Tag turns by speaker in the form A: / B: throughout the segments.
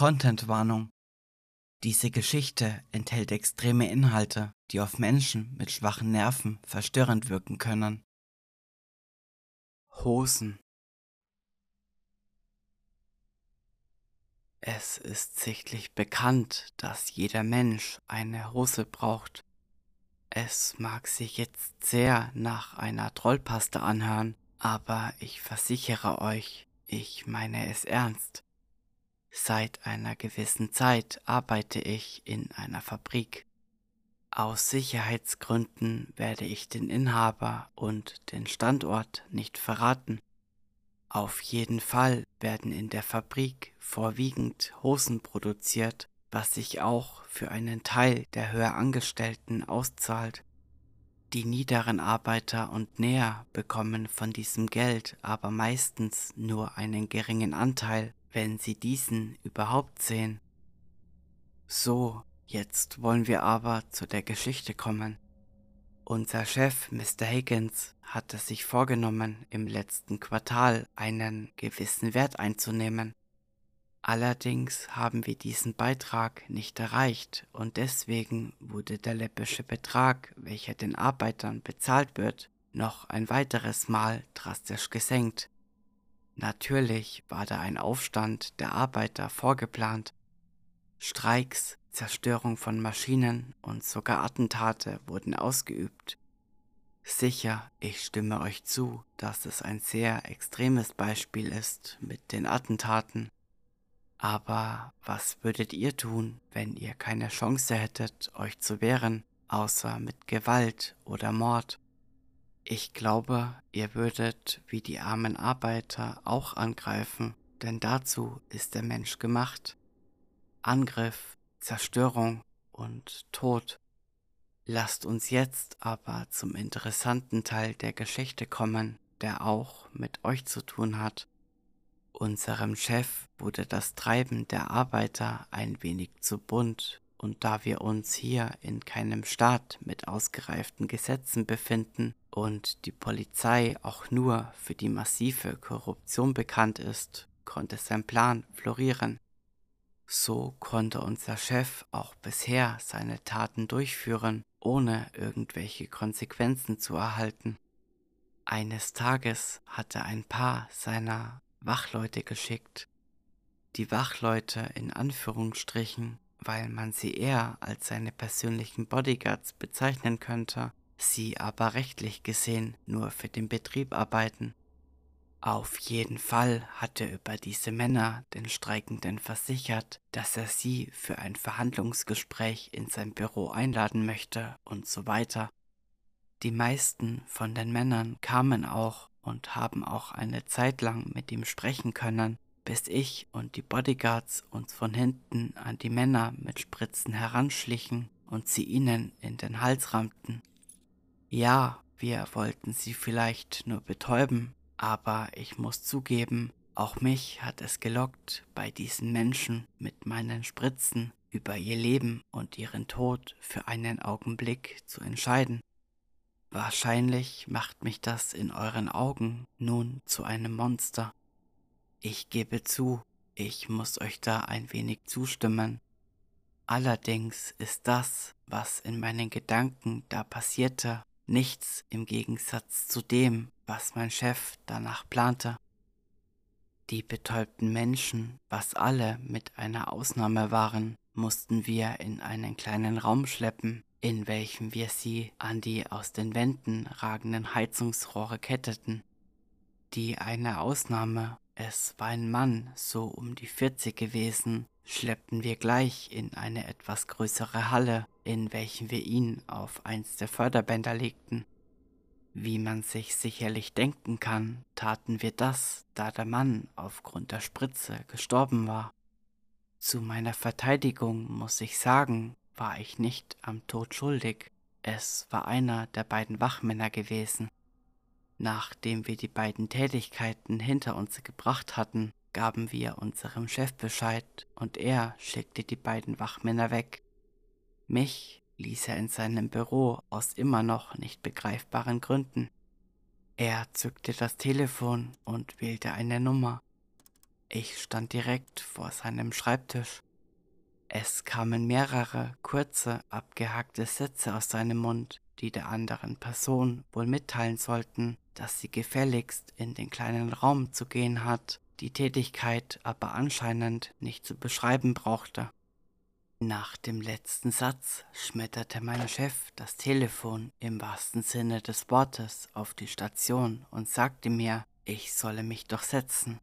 A: Contentwarnung. Diese Geschichte enthält extreme Inhalte, die auf Menschen mit schwachen Nerven verstörend wirken können. Hosen. Es ist sichtlich bekannt, dass jeder Mensch eine Hose braucht. Es mag sich jetzt sehr nach einer Trollpaste anhören, aber ich versichere euch, ich meine es ernst. Seit einer gewissen Zeit arbeite ich in einer Fabrik. Aus Sicherheitsgründen werde ich den Inhaber und den Standort nicht verraten. Auf jeden Fall werden in der Fabrik vorwiegend Hosen produziert, was sich auch für einen Teil der höher Angestellten auszahlt. Die niederen Arbeiter und Näher bekommen von diesem Geld aber meistens nur einen geringen Anteil, wenn sie diesen überhaupt sehen. So, jetzt wollen wir aber zu der Geschichte kommen. Unser Chef, Mr. Higgins, hatte sich vorgenommen, im letzten Quartal einen gewissen Wert einzunehmen. Allerdings haben wir diesen Beitrag nicht erreicht und deswegen wurde der läppische Betrag, welcher den Arbeitern bezahlt wird, noch ein weiteres Mal drastisch gesenkt. Natürlich war da ein Aufstand der Arbeiter vorgeplant. Streiks, Zerstörung von Maschinen und sogar Attentate wurden ausgeübt. Sicher, ich stimme euch zu, dass es ein sehr extremes Beispiel ist mit den Attentaten aber was würdet ihr tun, wenn ihr keine Chance hättet, euch zu wehren, außer mit Gewalt oder Mord? Ich glaube, ihr würdet wie die armen Arbeiter auch angreifen, denn dazu ist der Mensch gemacht. Angriff, Zerstörung und Tod. Lasst uns jetzt aber zum interessanten Teil der Geschichte kommen, der auch mit euch zu tun hat. Unserem Chef wurde das Treiben der Arbeiter ein wenig zu bunt, und da wir uns hier in keinem Staat mit ausgereiften Gesetzen befinden und die Polizei auch nur für die massive Korruption bekannt ist, konnte sein Plan florieren. So konnte unser Chef auch bisher seine Taten durchführen, ohne irgendwelche Konsequenzen zu erhalten. Eines Tages hatte ein paar seiner Wachleute geschickt. Die Wachleute in Anführungsstrichen, weil man sie eher als seine persönlichen Bodyguards bezeichnen könnte, sie aber rechtlich gesehen nur für den Betrieb arbeiten. Auf jeden Fall hat er über diese Männer den Streikenden versichert, dass er sie für ein Verhandlungsgespräch in sein Büro einladen möchte und so weiter. Die meisten von den Männern kamen auch und haben auch eine Zeit lang mit ihm sprechen können, bis ich und die Bodyguards uns von hinten an die Männer mit Spritzen heranschlichen und sie ihnen in den Hals rammten. Ja, wir wollten sie vielleicht nur betäuben, aber ich muss zugeben, auch mich hat es gelockt, bei diesen Menschen mit meinen Spritzen über ihr Leben und ihren Tod für einen Augenblick zu entscheiden. Wahrscheinlich macht mich das in euren Augen nun zu einem Monster. Ich gebe zu, ich muss euch da ein wenig zustimmen. Allerdings ist das, was in meinen Gedanken da passierte, nichts im Gegensatz zu dem, was mein Chef danach plante. Die betäubten Menschen, was alle mit einer Ausnahme waren, mussten wir in einen kleinen Raum schleppen, in welchem wir sie an die aus den Wänden ragenden Heizungsrohre ketteten. Die eine Ausnahme, es war ein Mann, so um die 40 gewesen, schleppten wir gleich in eine etwas größere Halle, in welchem wir ihn auf eins der Förderbänder legten. Wie man sich sicherlich denken kann, taten wir das, da der Mann aufgrund der Spritze gestorben war. Zu meiner Verteidigung muss ich sagen, war ich nicht am Tod schuldig. Es war einer der beiden Wachmänner gewesen. Nachdem wir die beiden Tätigkeiten hinter uns gebracht hatten, gaben wir unserem Chef Bescheid und er schickte die beiden Wachmänner weg. Mich ließ er in seinem Büro aus immer noch nicht begreifbaren Gründen. Er zückte das Telefon und wählte eine Nummer. Ich stand direkt vor seinem Schreibtisch. Es kamen mehrere kurze, abgehackte Sätze aus seinem Mund, die der anderen Person wohl mitteilen sollten, dass sie gefälligst in den kleinen Raum zu gehen hat, die Tätigkeit aber anscheinend nicht zu beschreiben brauchte. Nach dem letzten Satz schmetterte mein Chef das Telefon im wahrsten Sinne des Wortes auf die Station und sagte mir, ich solle mich doch setzen.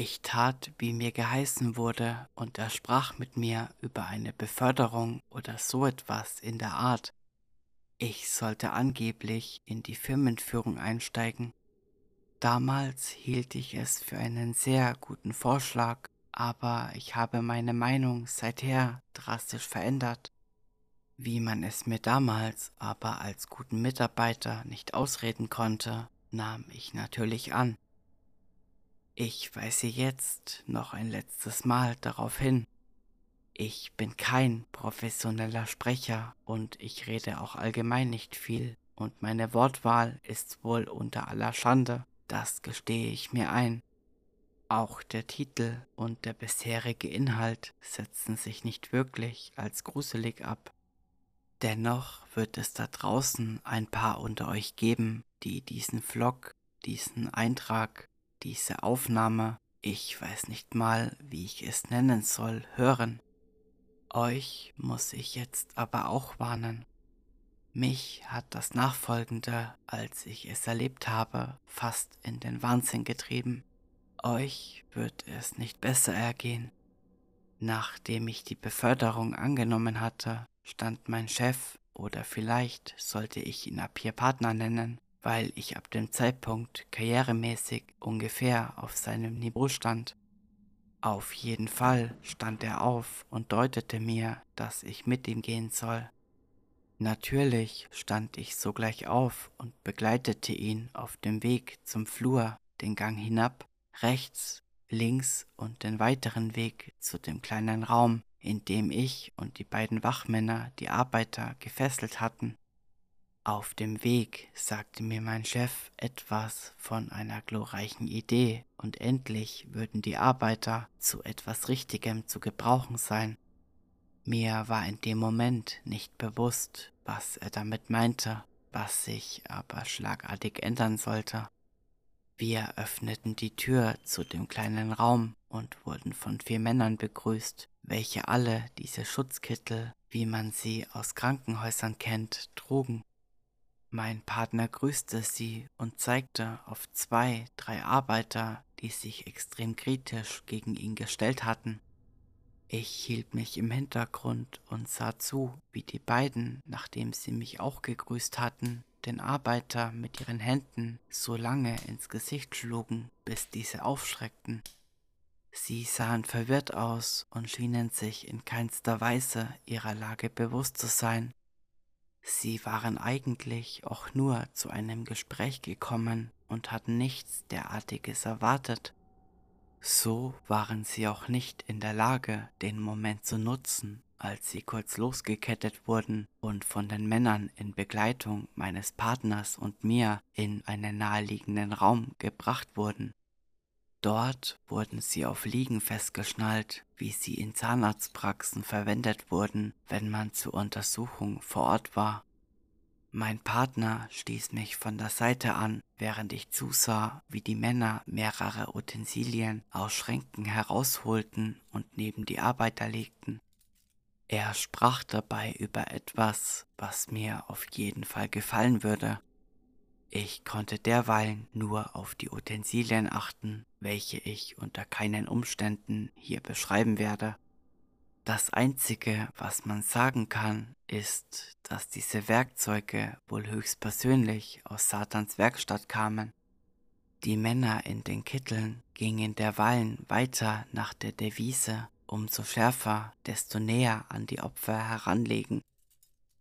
A: Ich tat, wie mir geheißen wurde, und er sprach mit mir über eine Beförderung oder so etwas in der Art. Ich sollte angeblich in die Firmenführung einsteigen. Damals hielt ich es für einen sehr guten Vorschlag, aber ich habe meine Meinung seither drastisch verändert. Wie man es mir damals aber als guten Mitarbeiter nicht ausreden konnte, nahm ich natürlich an. Ich weise jetzt noch ein letztes Mal darauf hin. Ich bin kein professioneller Sprecher und ich rede auch allgemein nicht viel und meine Wortwahl ist wohl unter aller Schande, das gestehe ich mir ein. Auch der Titel und der bisherige Inhalt setzen sich nicht wirklich als gruselig ab. Dennoch wird es da draußen ein paar unter euch geben, die diesen Vlog, diesen Eintrag diese Aufnahme, ich weiß nicht mal, wie ich es nennen soll, hören. Euch muss ich jetzt aber auch warnen. Mich hat das Nachfolgende, als ich es erlebt habe, fast in den Wahnsinn getrieben. Euch wird es nicht besser ergehen. Nachdem ich die Beförderung angenommen hatte, stand mein Chef, oder vielleicht sollte ich ihn ab hier Partner nennen, weil ich ab dem Zeitpunkt karrieremäßig ungefähr auf seinem Niveau stand. Auf jeden Fall stand er auf und deutete mir, dass ich mit ihm gehen soll. Natürlich stand ich sogleich auf und begleitete ihn auf dem Weg zum Flur, den Gang hinab, rechts, links und den weiteren Weg zu dem kleinen Raum, in dem ich und die beiden Wachmänner die Arbeiter gefesselt hatten. Auf dem Weg sagte mir mein Chef etwas von einer glorreichen Idee und endlich würden die Arbeiter zu etwas Richtigem zu gebrauchen sein. Mir war in dem Moment nicht bewusst, was er damit meinte, was sich aber schlagartig ändern sollte. Wir öffneten die Tür zu dem kleinen Raum und wurden von vier Männern begrüßt, welche alle diese Schutzkittel, wie man sie aus Krankenhäusern kennt, trugen. Mein Partner grüßte sie und zeigte auf zwei, drei Arbeiter, die sich extrem kritisch gegen ihn gestellt hatten. Ich hielt mich im Hintergrund und sah zu, wie die beiden, nachdem sie mich auch gegrüßt hatten, den Arbeiter mit ihren Händen so lange ins Gesicht schlugen, bis diese aufschreckten. Sie sahen verwirrt aus und schienen sich in keinster Weise ihrer Lage bewusst zu sein. Sie waren eigentlich auch nur zu einem Gespräch gekommen und hatten nichts derartiges erwartet. So waren sie auch nicht in der Lage, den Moment zu nutzen, als sie kurz losgekettet wurden und von den Männern in Begleitung meines Partners und mir in einen naheliegenden Raum gebracht wurden. Dort wurden sie auf Liegen festgeschnallt, wie sie in Zahnarztpraxen verwendet wurden, wenn man zur Untersuchung vor Ort war. Mein Partner stieß mich von der Seite an, während ich zusah, wie die Männer mehrere Utensilien aus Schränken herausholten und neben die Arbeiter legten. Er sprach dabei über etwas, was mir auf jeden Fall gefallen würde, ich konnte derweilen nur auf die Utensilien achten, welche ich unter keinen Umständen hier beschreiben werde. Das Einzige, was man sagen kann, ist, dass diese Werkzeuge wohl höchstpersönlich aus Satans Werkstatt kamen. Die Männer in den Kitteln gingen derweilen weiter nach der Devise, umso schärfer, desto näher an die Opfer heranlegen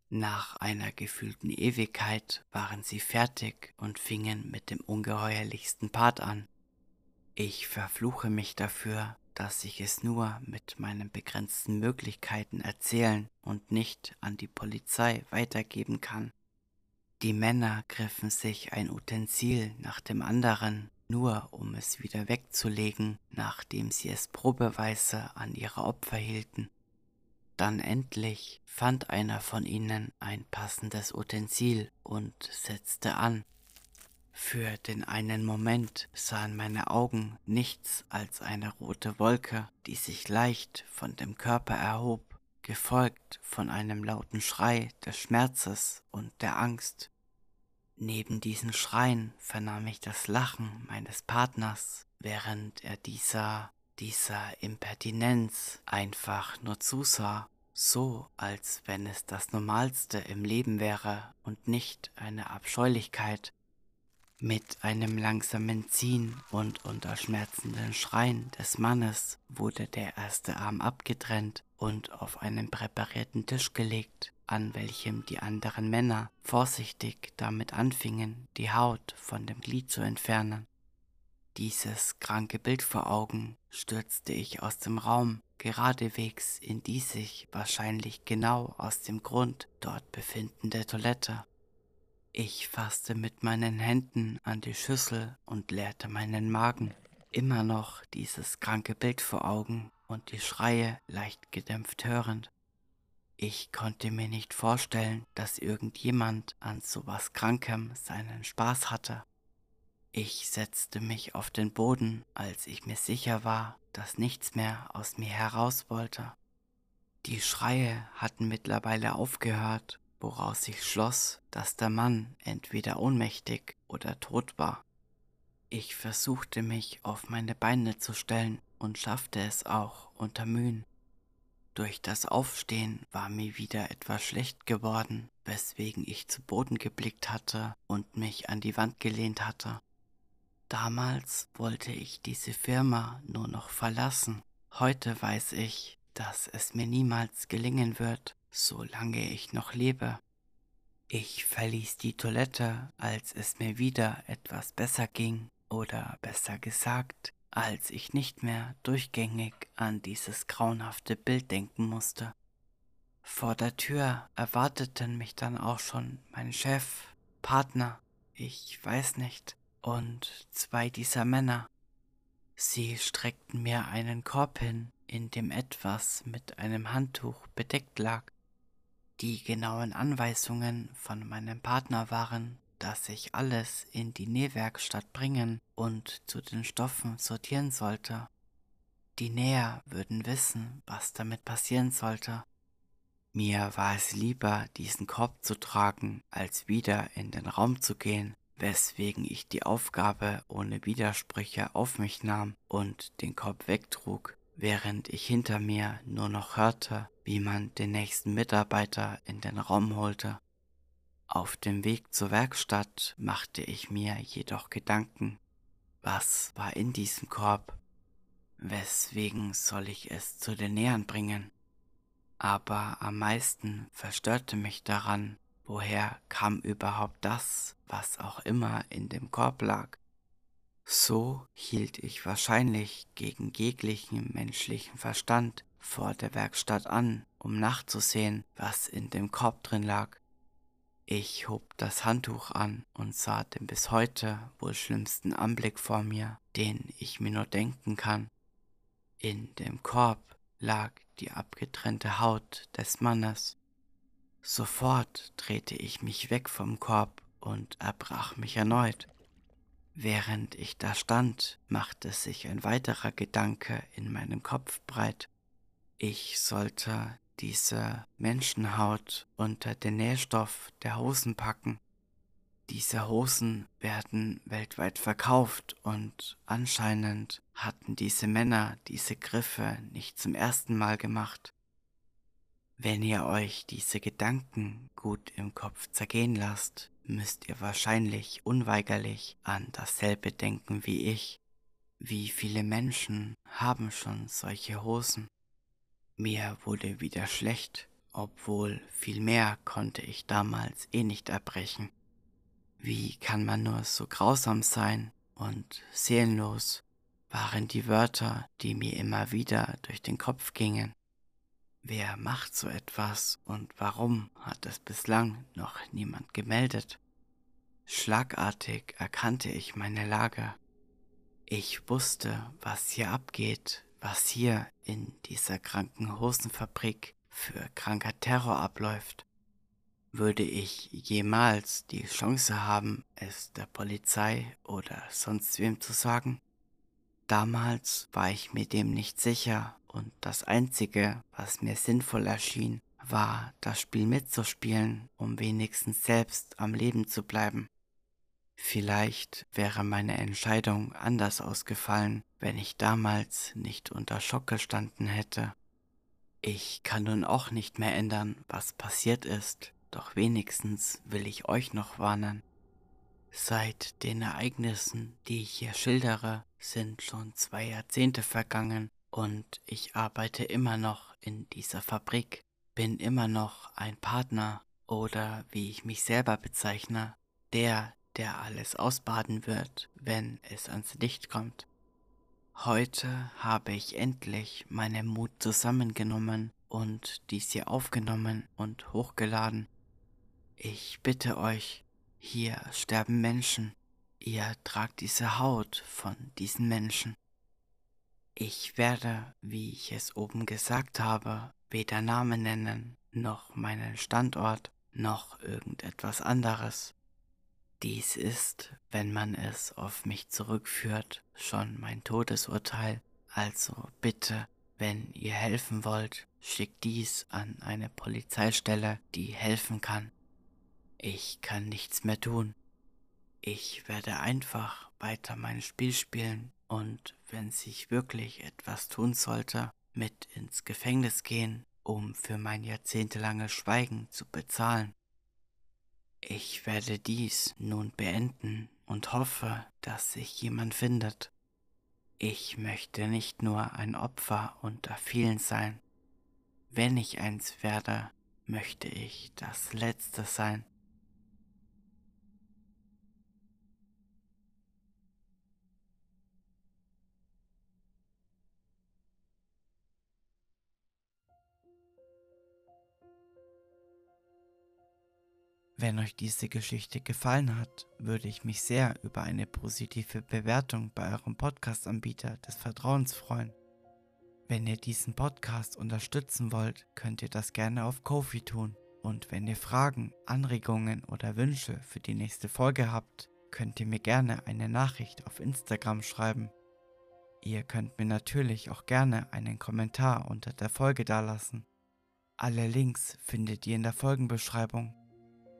A: nach einer gefühlten Ewigkeit waren sie fertig und fingen mit dem ungeheuerlichsten Part an. Ich verfluche mich dafür, dass ich es nur mit meinen begrenzten Möglichkeiten erzählen und nicht an die Polizei weitergeben kann. Die Männer griffen sich ein Utensil nach dem anderen, nur um es wieder wegzulegen, nachdem sie es probeweise an ihre Opfer hielten. Dann endlich fand einer von ihnen ein passendes Utensil und setzte an. Für den einen Moment sahen meine Augen nichts als eine rote Wolke, die sich leicht von dem Körper erhob, gefolgt von einem lauten Schrei des Schmerzes und der Angst. Neben diesen Schreien vernahm ich das Lachen meines Partners, während er dieser, dieser Impertinenz einfach nur zusah, so als wenn es das Normalste im Leben wäre und nicht eine Abscheulichkeit. Mit einem langsamen Ziehen und unter schmerzenden Schreien des Mannes wurde der erste Arm abgetrennt und auf einen präparierten Tisch gelegt, an welchem die anderen Männer vorsichtig damit anfingen, die Haut von dem Glied zu entfernen. Dieses kranke Bild vor Augen stürzte ich aus dem Raum, geradewegs in die sich wahrscheinlich genau aus dem Grund dort befindende Toilette. Ich fasste mit meinen Händen an die Schüssel und leerte meinen Magen. Immer noch dieses kranke Bild vor Augen und die Schreie leicht gedämpft hörend. Ich konnte mir nicht vorstellen, dass irgendjemand an sowas Krankem seinen Spaß hatte. Ich setzte mich auf den Boden, als ich mir sicher war, dass nichts mehr aus mir heraus wollte. Die Schreie hatten mittlerweile aufgehört woraus ich schloss, dass der Mann entweder ohnmächtig oder tot war. Ich versuchte mich auf meine Beine zu stellen und schaffte es auch unter Mühen. Durch das Aufstehen war mir wieder etwas schlecht geworden, weswegen ich zu Boden geblickt hatte und mich an die Wand gelehnt hatte. Damals wollte ich diese Firma nur noch verlassen. Heute weiß ich, dass es mir niemals gelingen wird, solange ich noch lebe. Ich verließ die Toilette, als es mir wieder etwas besser ging, oder besser gesagt, als ich nicht mehr durchgängig an dieses grauenhafte Bild denken musste. Vor der Tür erwarteten mich dann auch schon mein Chef, Partner, ich weiß nicht, und zwei dieser Männer. Sie streckten mir einen Korb hin, in dem etwas mit einem Handtuch bedeckt lag. Die genauen Anweisungen von meinem Partner waren, dass ich alles in die Nähwerkstatt bringen und zu den Stoffen sortieren sollte. Die Näher würden wissen, was damit passieren sollte. Mir war es lieber, diesen Korb zu tragen, als wieder in den Raum zu gehen, weswegen ich die Aufgabe ohne Widersprüche auf mich nahm und den Korb wegtrug während ich hinter mir nur noch hörte, wie man den nächsten Mitarbeiter in den Raum holte. Auf dem Weg zur Werkstatt machte ich mir jedoch Gedanken. Was war in diesem Korb? Weswegen soll ich es zu den Nähern bringen? Aber am meisten verstörte mich daran, woher kam überhaupt das, was auch immer in dem Korb lag. So hielt ich wahrscheinlich gegen jeglichen menschlichen Verstand vor der Werkstatt an, um nachzusehen, was in dem Korb drin lag. Ich hob das Handtuch an und sah den bis heute wohl schlimmsten Anblick vor mir, den ich mir nur denken kann. In dem Korb lag die abgetrennte Haut des Mannes. Sofort drehte ich mich weg vom Korb und erbrach mich erneut. Während ich da stand, machte sich ein weiterer Gedanke in meinem Kopf breit. Ich sollte diese Menschenhaut unter den Nährstoff der Hosen packen. Diese Hosen werden weltweit verkauft und anscheinend hatten diese Männer diese Griffe nicht zum ersten Mal gemacht. Wenn ihr euch diese Gedanken gut im Kopf zergehen lasst, müsst ihr wahrscheinlich unweigerlich an dasselbe denken wie ich. Wie viele Menschen haben schon solche Hosen? Mir wurde wieder schlecht, obwohl viel mehr konnte ich damals eh nicht erbrechen. Wie kann man nur so grausam sein und seelenlos? waren die Wörter, die mir immer wieder durch den Kopf gingen. Wer macht so etwas und warum hat es bislang noch niemand gemeldet? Schlagartig erkannte ich meine Lage. Ich wusste, was hier abgeht, was hier in dieser kranken Hosenfabrik für kranker Terror abläuft. Würde ich jemals die Chance haben, es der Polizei oder sonst wem zu sagen? Damals war ich mir dem nicht sicher und das Einzige, was mir sinnvoll erschien, war, das Spiel mitzuspielen, um wenigstens selbst am Leben zu bleiben. Vielleicht wäre meine Entscheidung anders ausgefallen, wenn ich damals nicht unter Schock gestanden hätte. Ich kann nun auch nicht mehr ändern, was passiert ist, doch wenigstens will ich euch noch warnen. Seit den Ereignissen, die ich hier schildere, sind schon zwei Jahrzehnte vergangen und ich arbeite immer noch in dieser Fabrik, bin immer noch ein Partner oder wie ich mich selber bezeichne, der, der alles ausbaden wird, wenn es ans Licht kommt. Heute habe ich endlich meinen Mut zusammengenommen und dies hier aufgenommen und hochgeladen. Ich bitte euch, hier sterben Menschen. Ihr tragt diese Haut von diesen Menschen. Ich werde, wie ich es oben gesagt habe, weder Namen nennen, noch meinen Standort, noch irgendetwas anderes. Dies ist, wenn man es auf mich zurückführt, schon mein Todesurteil, also bitte, wenn ihr helfen wollt, schickt dies an eine Polizeistelle, die helfen kann. Ich kann nichts mehr tun. Ich werde einfach weiter mein Spiel spielen und wenn sich wirklich etwas tun sollte, mit ins Gefängnis gehen, um für mein jahrzehntelanges Schweigen zu bezahlen. Ich werde dies nun beenden und hoffe, dass sich jemand findet. Ich möchte nicht nur ein Opfer unter vielen sein. Wenn ich eins werde, möchte ich das Letzte sein. Wenn euch diese Geschichte gefallen hat, würde ich mich sehr über eine positive Bewertung bei eurem Podcast-Anbieter des Vertrauens freuen. Wenn ihr diesen Podcast unterstützen wollt, könnt ihr das gerne auf Kofi tun. Und wenn ihr Fragen, Anregungen oder Wünsche für die nächste Folge habt, könnt ihr mir gerne eine Nachricht auf Instagram schreiben. Ihr könnt mir natürlich auch gerne einen Kommentar unter der Folge dalassen. Alle Links findet ihr in der Folgenbeschreibung.